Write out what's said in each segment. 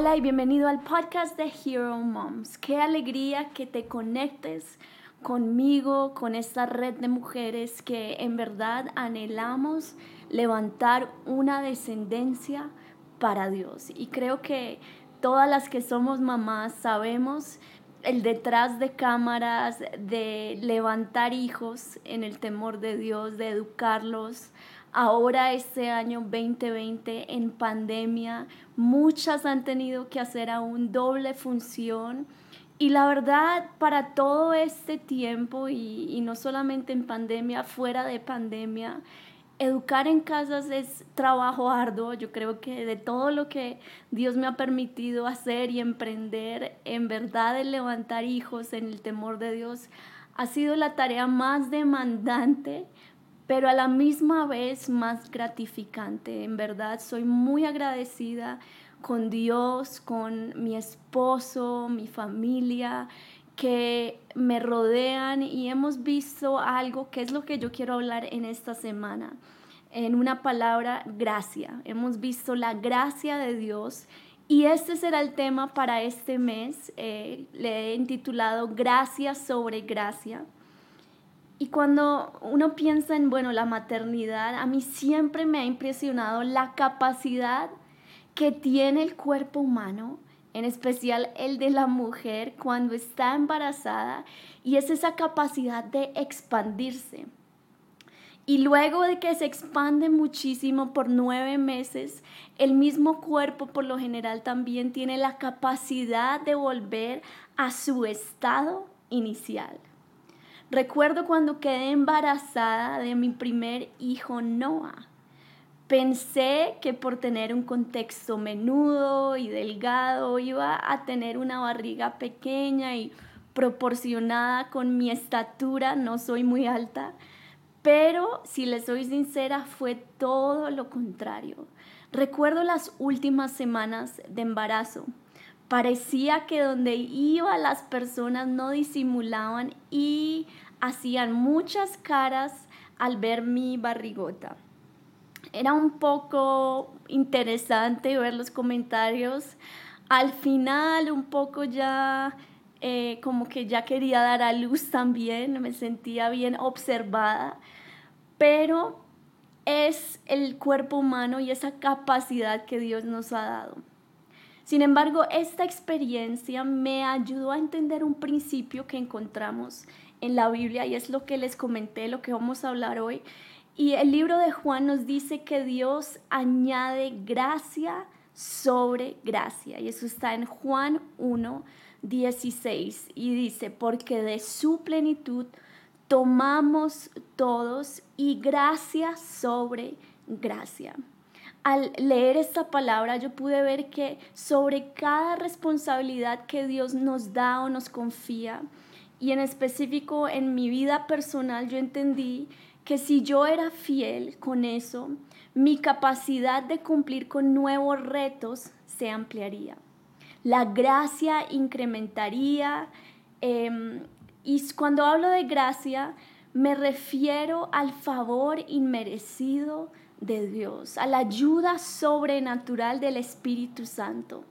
Hola y bienvenido al podcast de Hero Moms. Qué alegría que te conectes conmigo, con esta red de mujeres que en verdad anhelamos levantar una descendencia para Dios. Y creo que todas las que somos mamás sabemos el detrás de cámaras, de levantar hijos en el temor de Dios, de educarlos. Ahora este año 2020 en pandemia, muchas han tenido que hacer aún doble función. Y la verdad, para todo este tiempo, y, y no solamente en pandemia, fuera de pandemia, educar en casas es trabajo arduo. Yo creo que de todo lo que Dios me ha permitido hacer y emprender, en verdad el levantar hijos en el temor de Dios ha sido la tarea más demandante, pero a la misma vez más gratificante. En verdad soy muy agradecida con Dios, con mi esposo, mi familia que me rodean y hemos visto algo que es lo que yo quiero hablar en esta semana. En una palabra, gracia. Hemos visto la gracia de Dios y este será el tema para este mes. Eh, le he intitulado Gracia sobre Gracia. Y cuando uno piensa en, bueno, la maternidad, a mí siempre me ha impresionado la capacidad que tiene el cuerpo humano en especial el de la mujer cuando está embarazada, y es esa capacidad de expandirse. Y luego de que se expande muchísimo por nueve meses, el mismo cuerpo por lo general también tiene la capacidad de volver a su estado inicial. Recuerdo cuando quedé embarazada de mi primer hijo Noah. Pensé que por tener un contexto menudo y delgado iba a tener una barriga pequeña y proporcionada con mi estatura, no soy muy alta, pero si le soy sincera fue todo lo contrario. Recuerdo las últimas semanas de embarazo. Parecía que donde iba las personas no disimulaban y hacían muchas caras al ver mi barrigota era un poco interesante ver los comentarios. Al final un poco ya eh, como que ya quería dar a luz también, me sentía bien observada, pero es el cuerpo humano y esa capacidad que Dios nos ha dado. Sin embargo, esta experiencia me ayudó a entender un principio que encontramos en la Biblia y es lo que les comenté, lo que vamos a hablar hoy, y el libro de Juan nos dice que Dios añade gracia sobre gracia. Y eso está en Juan 1, 16. Y dice, porque de su plenitud tomamos todos y gracia sobre gracia. Al leer esta palabra yo pude ver que sobre cada responsabilidad que Dios nos da o nos confía, y en específico en mi vida personal yo entendí que si yo era fiel con eso, mi capacidad de cumplir con nuevos retos se ampliaría. La gracia incrementaría. Em, y cuando hablo de gracia, me refiero al favor inmerecido de Dios, a la ayuda sobrenatural del Espíritu Santo.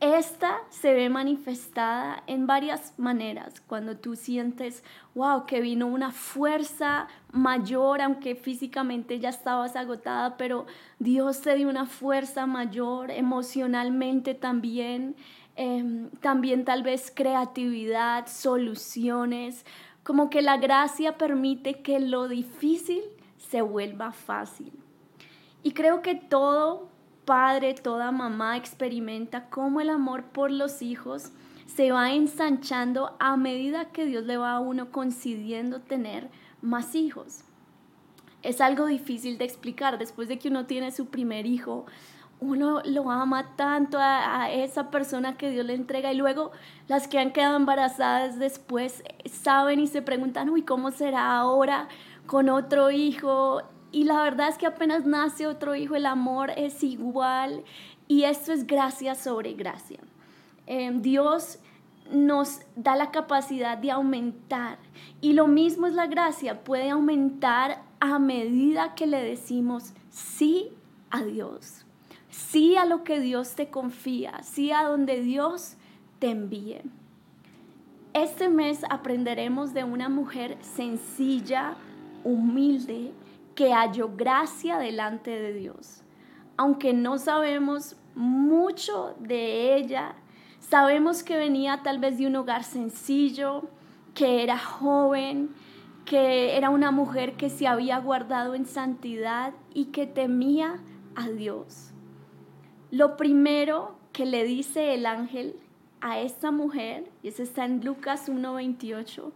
Esta se ve manifestada en varias maneras, cuando tú sientes, wow, que vino una fuerza mayor, aunque físicamente ya estabas agotada, pero Dios te dio una fuerza mayor, emocionalmente también, em, también tal vez creatividad, soluciones, como que la gracia permite que lo difícil se vuelva fácil. Y creo que todo padre, toda mamá experimenta cómo el amor por los hijos se va ensanchando a medida que Dios le va a uno concediendo tener más hijos. Es algo difícil de explicar. Después de que uno tiene su primer hijo, uno lo ama tanto a, esa persona que Dios le entrega y luego las que han quedado embarazadas después saben y se preguntan, uy, ¿cómo será ahora con otro hijo? Y la verdad es que apenas nace otro hijo, el amor es igual y esto es gracia sobre gracia. Em, Dios nos da la capacidad de aumentar y lo mismo es la gracia, puede aumentar a medida que le decimos sí a Dios. sí a lo que Dios te confía, sí a donde Dios te envíe. Este mes aprenderemos de una mujer sencilla, humilde, que halló gracia delante de Dios. Aunque no sabemos mucho de ella, sabemos que venía tal vez de un hogar sencillo, que era joven, que era una mujer que se había guardado en santidad y que temía a Dios. Lo primero que le dice el ángel a esta mujer, y eso está en Lucas 1.28,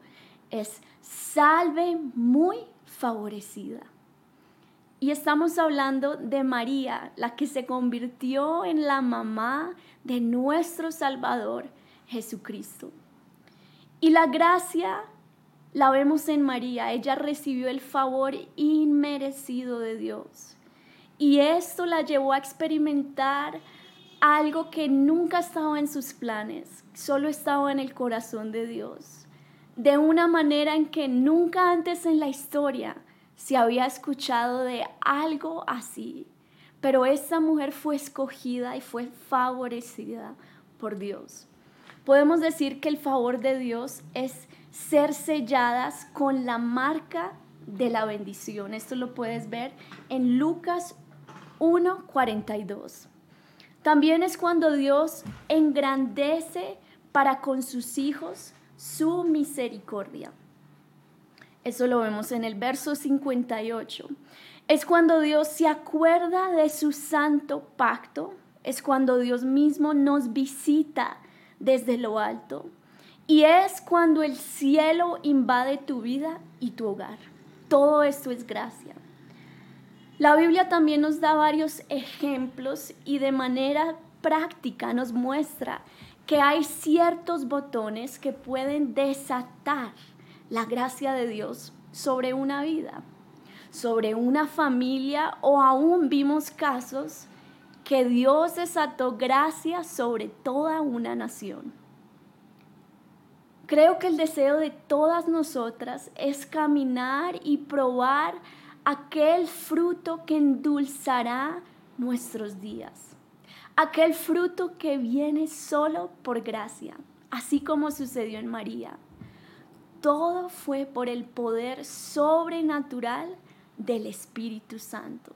es, salve muy favorecida. Y estamos hablando de María, la que se convirtió en la mamá de nuestro Salvador Jesucristo. Y la gracia la vemos en María. Ella recibió el favor inmerecido de Dios. Y esto la llevó a experimentar algo que nunca estaba en sus planes, solo estaba en el corazón de Dios. De una manera en que nunca antes en la historia si había escuchado de algo así, pero esta mujer fue escogida y fue favorecida por Dios. Podemos decir que el favor de Dios es ser selladas con la marca de la bendición. Esto lo puedes ver en Lucas 1:42. También es cuando Dios engrandece para con sus hijos su misericordia. Eso lo vemos en el verso 58. Es cuando Dios se acuerda de su santo pacto. Es cuando Dios mismo nos visita desde lo alto. Y es cuando el cielo invade tu vida y tu hogar. Todo esto es gracia. La Biblia también nos da varios ejemplos y de manera práctica nos muestra que hay ciertos botones que pueden desatar la gracia de Dios sobre una vida, sobre una familia o aún vimos casos que Dios desató gracia sobre toda una nación. Creo que el deseo de todas nosotras es caminar y probar aquel fruto que endulzará nuestros días, aquel fruto que viene solo por gracia, así como sucedió en María todo fue por el poder sobrenatural del Espíritu Santo.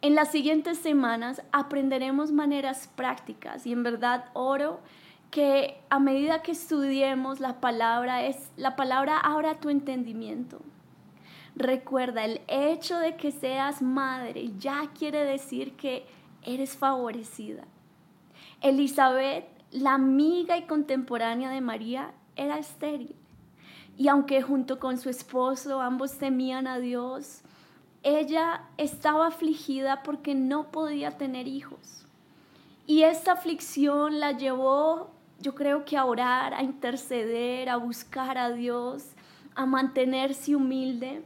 En las siguientes semanas aprenderemos maneras prácticas y en verdad oro que a medida que estudiemos la palabra es la palabra abra tu entendimiento. Recuerda, el hecho de que seas madre ya quiere decir que eres favorecida. Elizabeth, la amiga y contemporánea de María, era estéril. Y aunque junto con su esposo ambos temían a Dios, ella estaba afligida porque no podía tener hijos. Y esta aflicción la llevó, yo creo que a orar, a interceder, a buscar a Dios, a mantenerse humilde,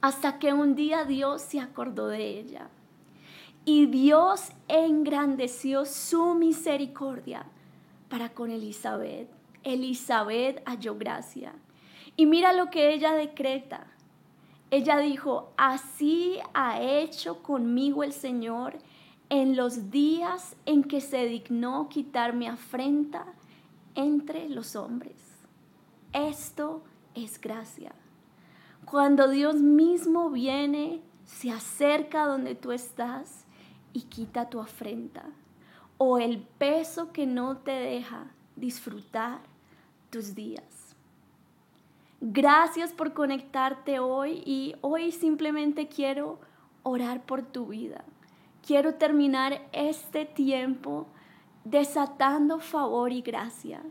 hasta que un día Dios se acordó de ella. Y Dios engrandeció su misericordia para con Elizabeth Elizabeth halló gracia. Y mira lo que ella decreta. Ella dijo, así ha hecho conmigo el Señor en los días en que se dignó quitar mi afrenta entre los hombres. Esto es gracia. Cuando Dios mismo viene, se acerca donde tú estás y quita tu afrenta o el peso que no te deja disfrutar tus días. Gracias por conectarte hoy y hoy simplemente quiero orar por tu vida. Quiero terminar este tiempo desatando favor y gracia.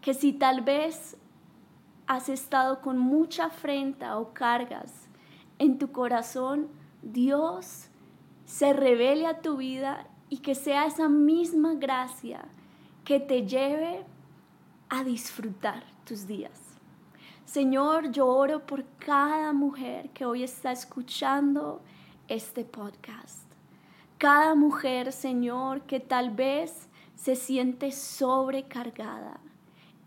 Que si tal vez has estado con mucha afrenta o cargas en tu corazón, Dios se revele a tu vida y que sea esa misma gracia que te lleve a disfrutar tus días. Señor, yo oro por cada mujer que hoy está escuchando este podcast. Cada mujer, Señor, que tal vez se siente sobrecargada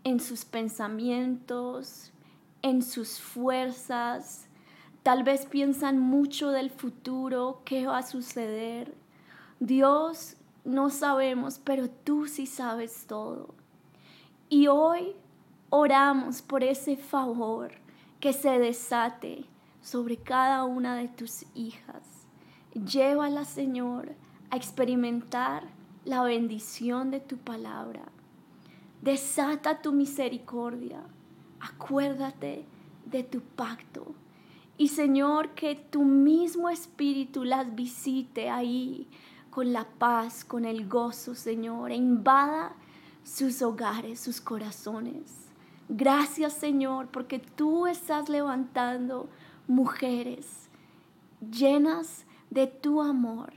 en sus pensamientos, en sus fuerzas, tal vez piensan mucho del futuro, qué va a suceder. Dios, no sabemos, pero tú sí sabes todo. Y hoy oramos por ese favor que se desate sobre cada una de tus hijas. Llévala, Señor, a experimentar la bendición de tu palabra. Desata tu misericordia. Acuérdate de tu pacto. Y Señor, que tu mismo espíritu las visite ahí con la paz, con el gozo, Señor, e invada sus hogares, sus corazones. Gracias, Señor, porque tú estás levantando mujeres llenas de tu amor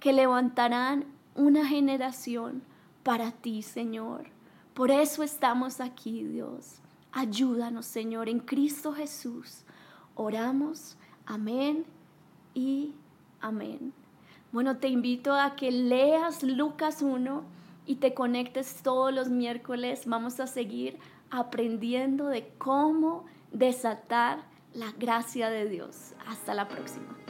que levantarán una generación para ti, Señor. Por eso estamos aquí, Dios. Ayúdanos, Señor, en Cristo Jesús. Oramos. Amén y amén. Bueno, te invito a que leas Lucas 1 y te conectes todos los miércoles. Vamos a seguir aprendiendo de cómo desatar la gracia de Dios. Hasta la próxima.